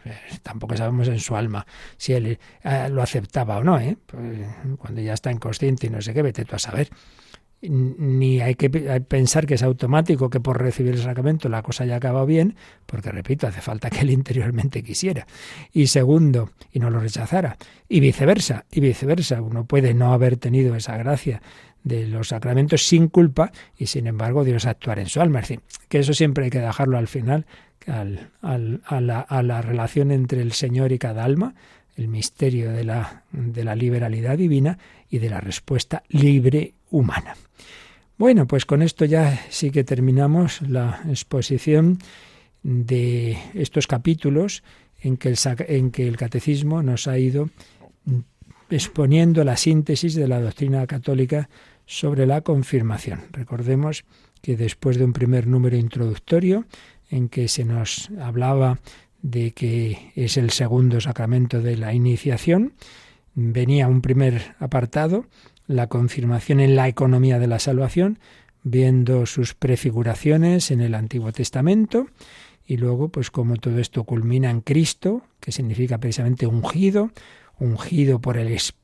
eh, tampoco sabemos en su alma si él lo aceptaba o no, ¿eh? Pues, cuando ya está inconsciente y no sé qué, vete tú a saber ni hay que pensar que es automático que por recibir el sacramento la cosa haya acabado bien, porque repito, hace falta que él interiormente quisiera. Y segundo, y no lo rechazara. Y viceversa, y viceversa. Uno puede no haber tenido esa gracia de los sacramentos sin culpa y sin embargo Dios actuar en su alma. Es decir, que eso siempre hay que dejarlo al final, al, a, la, a la relación entre el Señor y cada alma, el misterio de la, de la liberalidad divina y de la respuesta libre humana. Bueno, pues con esto ya sí que terminamos la exposición de estos capítulos en que el, en que el catecismo nos ha ido exponiendo la síntesis de la doctrina católica sobre la confirmación. Recordemos que después de un primer número introductorio en que se nos hablaba de que es el segundo sacramento de la iniciación, venía un primer apartado la confirmación en la economía de la salvación, viendo sus prefiguraciones en el Antiguo Testamento y luego pues como todo esto culmina en Cristo, que significa precisamente ungido, ungido por el Espíritu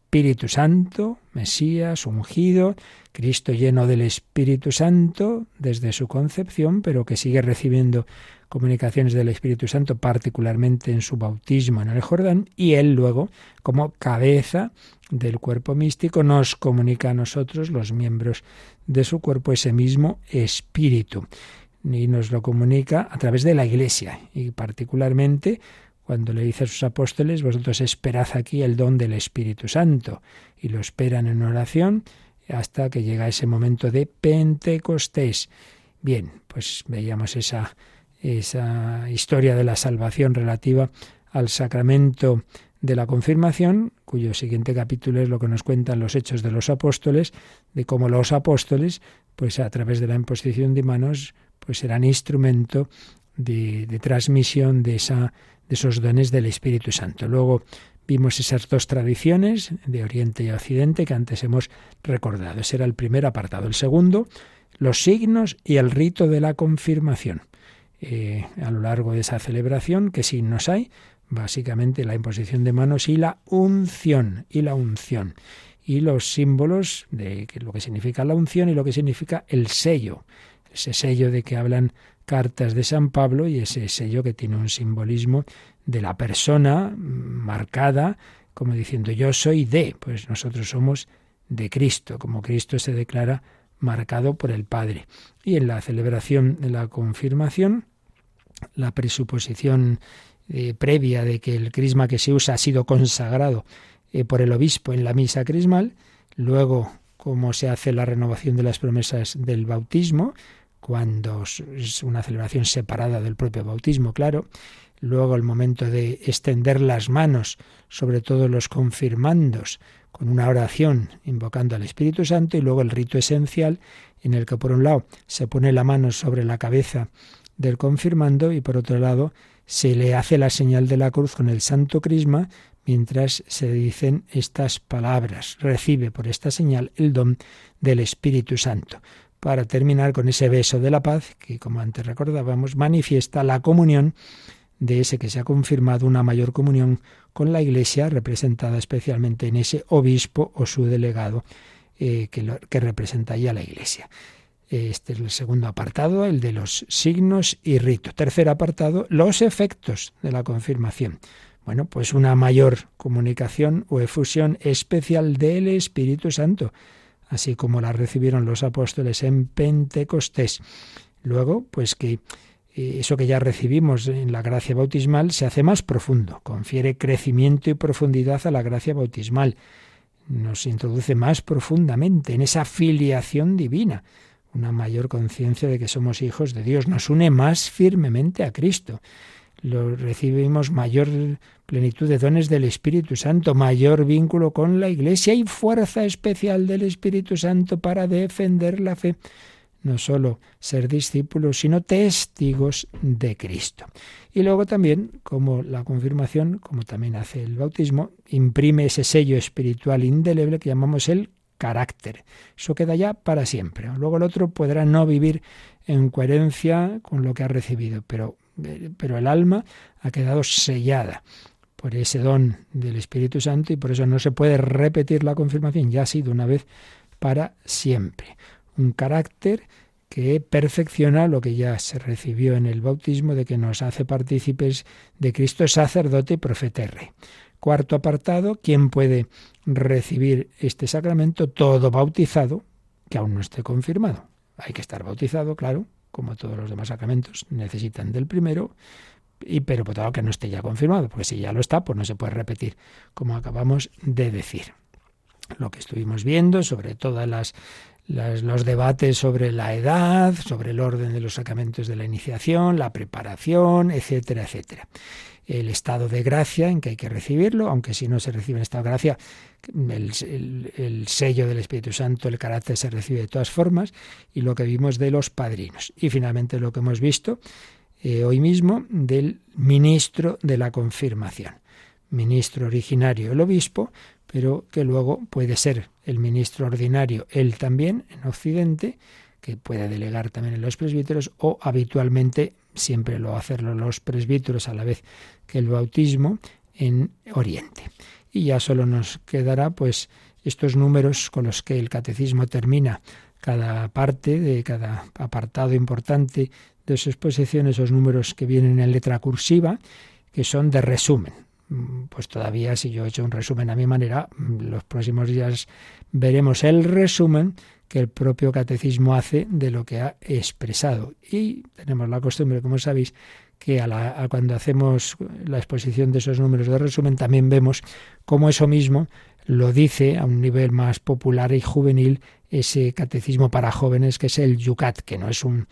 Santo, Mesías, ungido, Cristo lleno del Espíritu Santo desde su concepción, pero que sigue recibiendo comunicaciones del Espíritu Santo, particularmente en su bautismo en el Jordán, y él luego, como cabeza del cuerpo místico, nos comunica a nosotros, los miembros de su cuerpo, ese mismo Espíritu. Y nos lo comunica a través de la Iglesia, y particularmente cuando le dice a sus apóstoles, vosotros esperad aquí el don del Espíritu Santo, y lo esperan en oración hasta que llega ese momento de Pentecostés. Bien, pues veíamos esa esa historia de la salvación relativa al sacramento de la confirmación, cuyo siguiente capítulo es lo que nos cuentan los hechos de los apóstoles, de cómo los apóstoles, pues a través de la imposición de manos, pues eran instrumento de, transmisión de, esa, de esos dones del Espíritu Santo. Luego vimos esas dos tradiciones de Oriente y Occidente que antes hemos recordado. Ese era el primer apartado. El segundo, los signos y el rito de la confirmación. Eh, a lo largo de esa celebración. ¿Qué signos hay? Básicamente la imposición de manos y la unción. Y la unción. Y los símbolos de lo que significa la unción y lo que significa el sello. Ese sello de que hablan cartas de San Pablo y ese sello que tiene un simbolismo de la persona marcada como diciendo yo soy de, pues nosotros somos de Cristo, como Cristo se declara marcado por el Padre. Y en la celebración de la confirmación, la presuposición eh, previa de que el crisma que se usa ha sido consagrado eh, por el obispo en la misa crismal, luego cómo se hace la renovación de las promesas del bautismo, cuando es una celebración separada del propio bautismo, claro, luego el momento de extender las manos sobre todos los confirmandos, con una oración invocando al Espíritu Santo y luego el rito esencial en el que por un lado se pone la mano sobre la cabeza del confirmando y por otro lado se le hace la señal de la cruz con el santo crisma mientras se dicen estas palabras. Recibe por esta señal el don del Espíritu Santo. Para terminar con ese beso de la paz que, como antes recordábamos, manifiesta la comunión de ese que se ha confirmado una mayor comunión con la Iglesia, representada especialmente en ese obispo o su delegado eh, que, que representa ya la Iglesia. Este es el segundo apartado, el de los signos y rito. Tercer apartado, los efectos de la confirmación. Bueno, pues una mayor comunicación o efusión especial del Espíritu Santo, así como la recibieron los apóstoles en Pentecostés. Luego, pues que eso que ya recibimos en la gracia bautismal se hace más profundo, confiere crecimiento y profundidad a la gracia bautismal, nos introduce más profundamente en esa filiación divina, una mayor conciencia de que somos hijos de Dios, nos une más firmemente a Cristo. Lo recibimos mayor plenitud de dones del Espíritu Santo, mayor vínculo con la Iglesia y fuerza especial del Espíritu Santo para defender la fe. No solo ser discípulos, sino testigos de Cristo. Y luego también, como la confirmación, como también hace el bautismo, imprime ese sello espiritual indeleble que llamamos el carácter. Eso queda ya para siempre. Luego el otro podrá no vivir en coherencia con lo que ha recibido, pero, pero el alma ha quedado sellada por ese don del Espíritu Santo y por eso no se puede repetir la confirmación, ya ha sido una vez para siempre. Un carácter que perfecciona lo que ya se recibió en el bautismo, de que nos hace partícipes de Cristo sacerdote, profeta y rey. Cuarto apartado, ¿quién puede recibir este sacramento? Todo bautizado que aún no esté confirmado. Hay que estar bautizado, claro, como todos los demás sacramentos necesitan del primero, y pero por todo que no esté ya confirmado, porque si ya lo está, pues no se puede repetir, como acabamos de decir. Lo que estuvimos viendo sobre todas las los debates sobre la edad, sobre el orden de los sacramentos de la iniciación, la preparación, etcétera, etcétera. El estado de gracia en que hay que recibirlo, aunque si no se recibe en estado de gracia, el, sello del Espíritu Santo, el carácter se recibe de todas formas, y lo que vimos de los padrinos. Y finalmente lo que hemos visto eh, hoy mismo del ministro de la confirmación. Ministro originario el obispo, pero que luego puede ser el ministro ordinario él también en Occidente, que puede delegar también en los presbíteros, o habitualmente siempre lo hacerlo los presbíteros a la vez que el bautismo en Oriente. Y ya solo nos quedará pues estos números con los que el catecismo termina cada parte de cada apartado importante de su exposición, esos números que vienen en letra cursiva, que son de resumen. Pues todavía si yo he hecho un resumen a mi manera, los próximos días veremos el resumen que el propio catecismo hace de lo que ha expresado. Y tenemos la costumbre, como sabéis, que a cuando hacemos la exposición de esos números de resumen también vemos cómo eso mismo lo dice a un nivel más popular y juvenil ese catecismo para jóvenes que es el Yucat, que no es un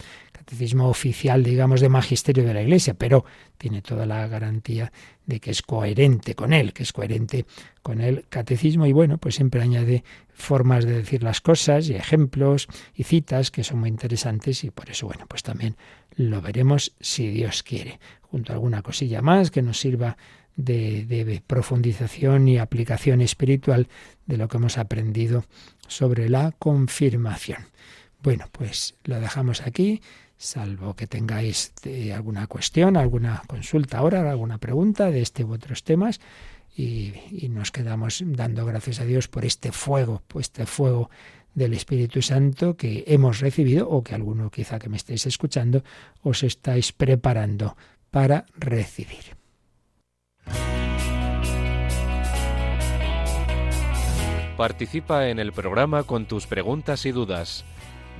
catecismo oficial, digamos, de magisterio de la Iglesia, pero tiene toda la garantía de que es coherente con él, que es coherente con el catecismo y bueno, pues siempre añade formas de decir las cosas y ejemplos y citas que son muy interesantes y por eso, bueno, pues también lo veremos si Dios quiere, junto a alguna cosilla más que nos sirva de, de, profundización y aplicación espiritual de lo que hemos aprendido sobre la confirmación. Bueno, pues lo dejamos aquí salvo que tengáis eh, alguna cuestión, alguna consulta ahora, alguna pregunta de este u otros temas. Y, y, nos quedamos dando gracias a Dios por este fuego, por este fuego del Espíritu Santo que hemos recibido o que alguno quizá que me estéis escuchando os estáis preparando para recibir. Participa en el programa con tus preguntas y dudas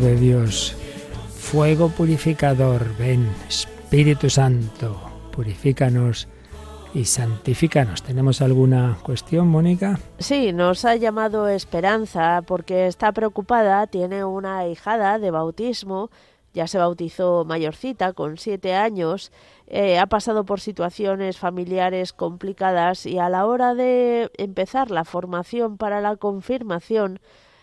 de Dios, fuego purificador, ven, Espíritu Santo, purifícanos y santifícanos. ¿Tenemos alguna cuestión, Mónica? Sí, nos ha llamado Esperanza porque está preocupada, tiene una hijada de bautismo, ya se bautizó mayorcita con siete años, eh, ha pasado por situaciones familiares complicadas y a la hora de empezar la formación para la confirmación,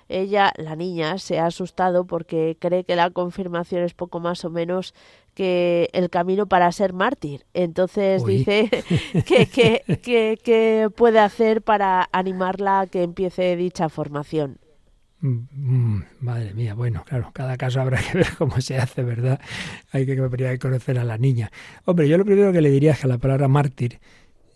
ella, la niña, se ha asustado porque cree que la confirmación es poco más o menos que el camino para ser mártir. Entonces dice que, que, que, puede hacer para animarla a que empiece dicha formación. Mm, mm, madre mía, bueno, claro, cada caso habrá que ver cómo se hace, ¿verdad? Hay que conocer a la niña. Hombre, yo lo primero que le diría es que la palabra mártir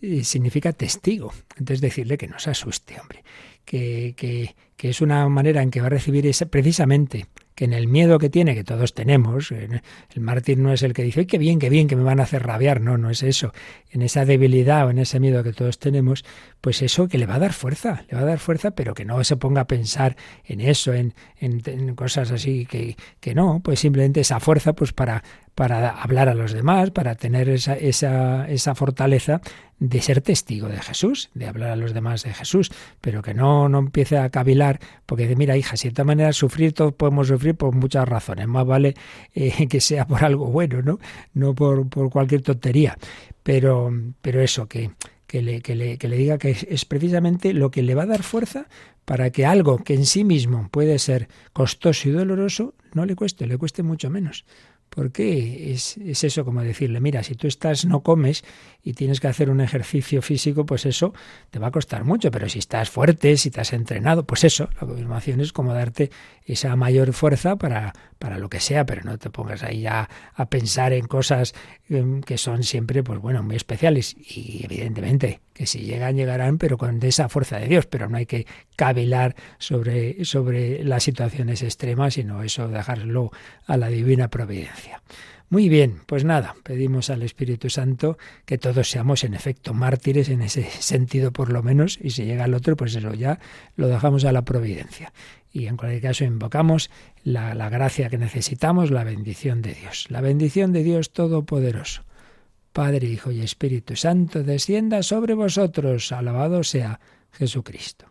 eh, significa testigo. Entonces decirle que no se asuste, hombre que, que, que es una manera en que va a recibir ese, precisamente que en el miedo que tiene, que todos tenemos, el mártir no es el que dice, qué bien, qué bien, que me van a hacer rabiar, no, no es eso. En esa debilidad o en ese miedo que todos tenemos, pues eso que le va a dar fuerza, le va a dar fuerza, pero que no se ponga a pensar en eso, en, en, cosas así, que, que no, pues simplemente esa fuerza pues para, para hablar a los demás, para tener esa, esa, esa fortaleza de ser testigo de Jesús, de hablar a los demás de Jesús, pero que no, no empiece a cavilar, porque dice, mira, hija, si de esta manera sufrir, todos podemos sufrir por muchas razones, más vale eh, que sea por algo bueno, ¿no? No por, por cualquier tontería. Pero, pero eso, que, que le, que, le, que le, diga que es, precisamente lo que le va a dar fuerza para que algo que en sí mismo puede ser costoso y doloroso no le cueste, le cueste mucho menos. Porque es, es eso como decirle, mira, si tú estás, no comes y tienes que hacer un ejercicio físico, pues eso te va a costar mucho, pero si estás fuerte, si estás entrenado, pues eso, la confirmación es como darte esa mayor fuerza para, para lo que sea, pero no te pongas ahí a, a pensar en cosas em, que son siempre, pues bueno, muy especiales. Y evidentemente que si llegan, llegarán, pero con esa fuerza de Dios, pero no hay que cavilar sobre, sobre las situaciones extremas, sino eso dejarlo a la divina providencia. Muy bien, pues nada, pedimos al Espíritu Santo que todos seamos en efecto mártires en ese sentido por lo menos, y si llega el otro, pues eso ya lo dejamos a la providencia. Y en cualquier caso invocamos la, la gracia que necesitamos, la bendición de Dios, la bendición de Dios Todopoderoso. Padre, Hijo y Espíritu Santo, descienda sobre vosotros. Alabado sea Jesucristo.